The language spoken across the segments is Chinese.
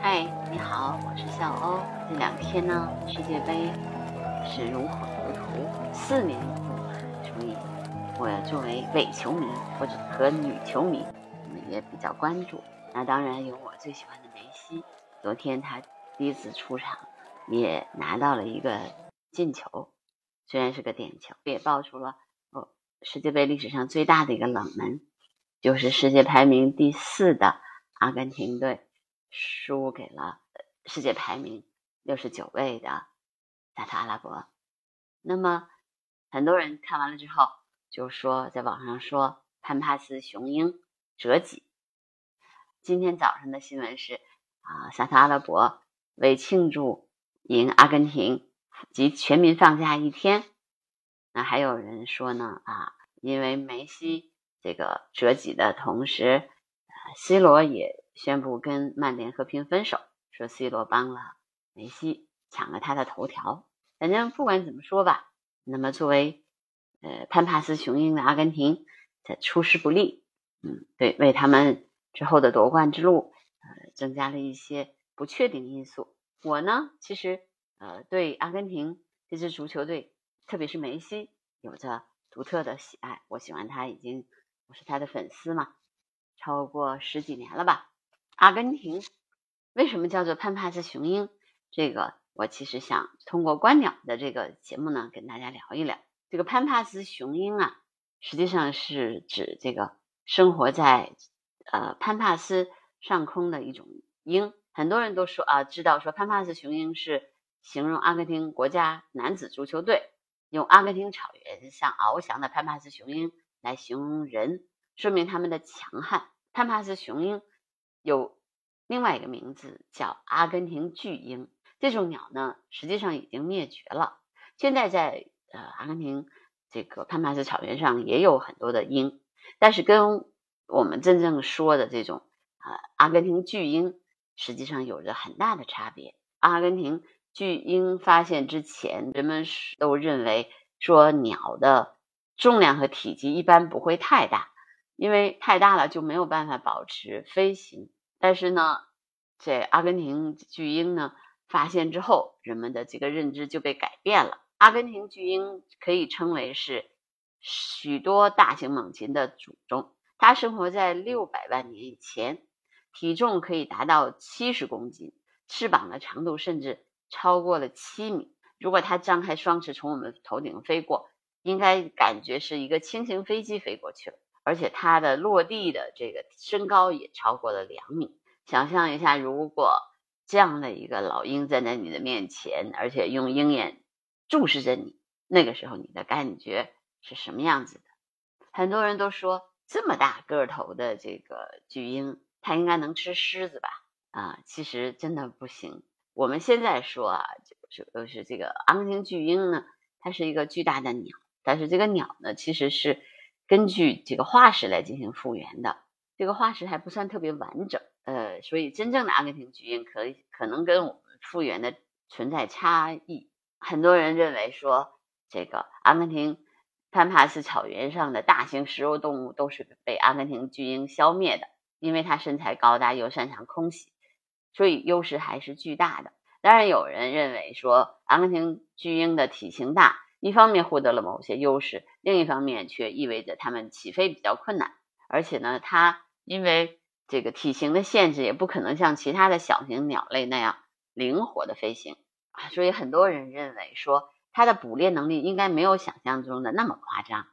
嗨，你好，我是笑欧。这两天呢，世界杯是如火如荼，四年一度，所以我作为伪球迷或者和女球迷，也比较关注。那当然有我最喜欢的梅西，昨天他第一次出场，也拿到了一个进球，虽然是个点球，也爆出了哦世界杯历史上最大的一个冷门，就是世界排名第四的阿根廷队。输给了世界排名六十九位的沙特阿拉伯。那么很多人看完了之后就说，在网上说潘帕斯雄鹰折戟。今天早上的新闻是啊，沙特阿拉伯为庆祝赢阿根廷及全民放假一天。那还有人说呢啊，因为梅西这个折戟的同时，C 罗也。宣布跟曼联和平分手，说 C 罗帮了梅西抢了他的头条。反正不管怎么说吧，那么作为呃潘帕斯雄鹰的阿根廷，在出师不利，嗯，对，为他们之后的夺冠之路呃增加了一些不确定因素。我呢，其实呃对阿根廷这支足球队，特别是梅西，有着独特的喜爱。我喜欢他已经，我是他的粉丝嘛，超过十几年了吧。阿根廷为什么叫做潘帕斯雄鹰？这个我其实想通过观鸟的这个节目呢，跟大家聊一聊。这个潘帕斯雄鹰啊，实际上是指这个生活在呃潘帕斯上空的一种鹰。很多人都说啊，知道说潘帕斯雄鹰是形容阿根廷国家男子足球队，用阿根廷草原上翱翔的潘帕斯雄鹰来形容人，说明他们的强悍。潘帕斯雄鹰。有另外一个名字叫阿根廷巨鹰，这种鸟呢，实际上已经灭绝了。现在在呃阿根廷这个潘帕斯草原上也有很多的鹰，但是跟我们真正说的这种啊阿根廷巨鹰，实际上有着很大的差别。阿根廷巨鹰发现之前，人们都认为说鸟的重量和体积一般不会太大，因为太大了就没有办法保持飞行。但是呢，在阿根廷巨鹰呢发现之后，人们的这个认知就被改变了。阿根廷巨鹰可以称为是许多大型猛禽的祖宗。它生活在六百万年以前，体重可以达到七十公斤，翅膀的长度甚至超过了七米。如果它张开双翅从我们头顶飞过，应该感觉是一个轻型飞机飞过去了。而且它的落地的这个身高也超过了两米。想象一下，如果这样的一个老鹰站在你的面前，而且用鹰眼注视着你，那个时候你的感觉是什么样子的？很多人都说，这么大个头的这个巨鹰，它应该能吃狮子吧？啊，其实真的不行。我们现在说啊，就是这个阿根廷巨鹰呢，它是一个巨大的鸟，但是这个鸟呢，其实是。根据这个化石来进行复原的，这个化石还不算特别完整，呃，所以真正的阿根廷巨鹰可可能跟我们复原的存在差异。很多人认为说，这个阿根廷潘帕斯草原上的大型食肉动物都是被阿根廷巨鹰消灭的，因为它身材高大又擅长空袭，所以优势还是巨大的。当然，有人认为说，阿根廷巨鹰的体型大。一方面获得了某些优势，另一方面却意味着它们起飞比较困难，而且呢，它因为这个体型的限制，也不可能像其他的小型鸟类那样灵活的飞行啊。所以很多人认为说，它的捕猎能力应该没有想象中的那么夸张。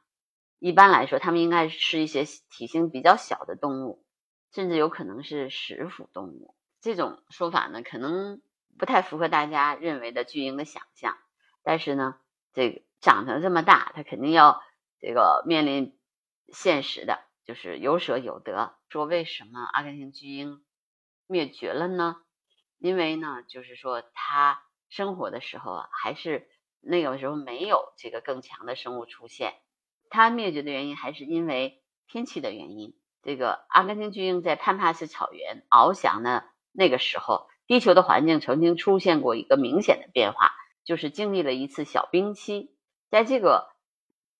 一般来说，它们应该是一些体型比较小的动物，甚至有可能是食腐动物。这种说法呢，可能不太符合大家认为的巨鹰的想象，但是呢。这个长成这么大，他肯定要这个面临现实的，就是有舍有得。说为什么阿根廷巨鹰灭绝了呢？因为呢，就是说它生活的时候啊，还是那个时候没有这个更强的生物出现。它灭绝的原因还是因为天气的原因。这个阿根廷巨鹰在潘帕斯草原翱翔的那个时候，地球的环境曾经出现过一个明显的变化。就是经历了一次小冰期，在这个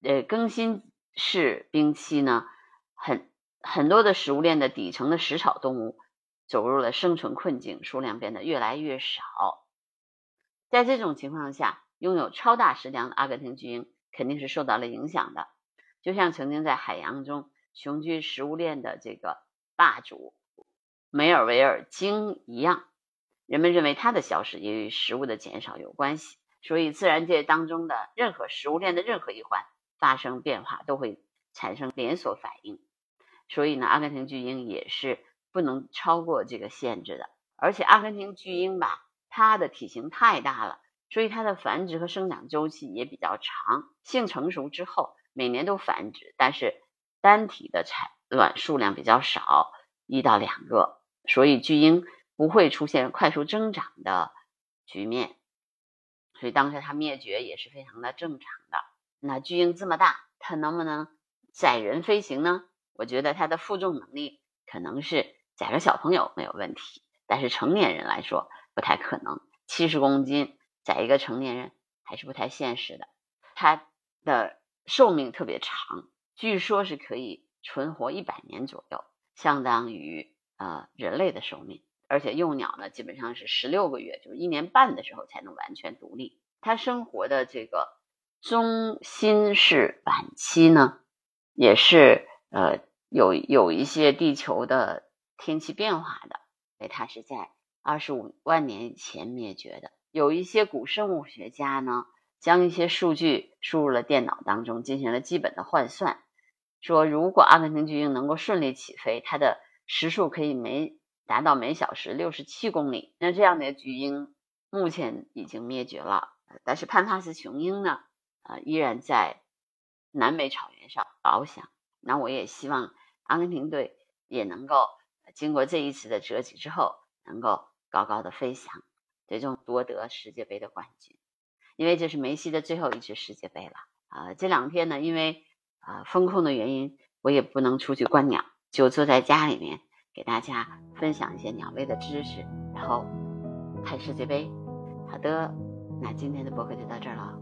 呃更新式冰期呢，很很多的食物链的底层的食草动物走入了生存困境，数量变得越来越少。在这种情况下，拥有超大食量的阿根廷巨鹰肯定是受到了影响的，就像曾经在海洋中雄居食物链的这个霸主梅尔维尔鲸一样。人们认为它的消失也与食物的减少有关系。所以，自然界当中的任何食物链的任何一环发生变化，都会产生连锁反应。所以呢，阿根廷巨鹰也是不能超过这个限制的。而且，阿根廷巨鹰吧，它的体型太大了，所以它的繁殖和生长周期也比较长。性成熟之后，每年都繁殖，但是单体的产卵数量比较少，一到两个。所以，巨鹰不会出现快速增长的局面。所以当时它灭绝也是非常的正常的。那巨鹰这么大，它能不能载人飞行呢？我觉得它的负重能力可能是载个小朋友没有问题，但是成年人来说不太可能。七十公斤载一个成年人还是不太现实的。它的寿命特别长，据说是可以存活一百年左右，相当于呃人类的寿命。而且幼鸟呢，基本上是十六个月，就是一年半的时候才能完全独立。它生活的这个中心是晚期呢，也是呃有有一些地球的天气变化的，所以它是在二十五万年以前灭绝的。有一些古生物学家呢，将一些数据输入了电脑当中，进行了基本的换算，说如果阿根廷巨鹰能够顺利起飞，它的时速可以每达到每小时六十七公里，那这样的巨鹰目前已经灭绝了。但是潘帕斯雄鹰呢，呃，依然在南美草原上翱翔。那我也希望阿根廷队也能够经过这一次的折戟之后，能够高高的飞翔，最终夺得世界杯的冠军。因为这是梅西的最后一次世界杯了。啊，这两天呢，因为啊风控的原因，我也不能出去观鸟，就坐在家里面。给大家分享一些鸟类的知识，然后看世界杯。好的，那今天的播客就到这儿了。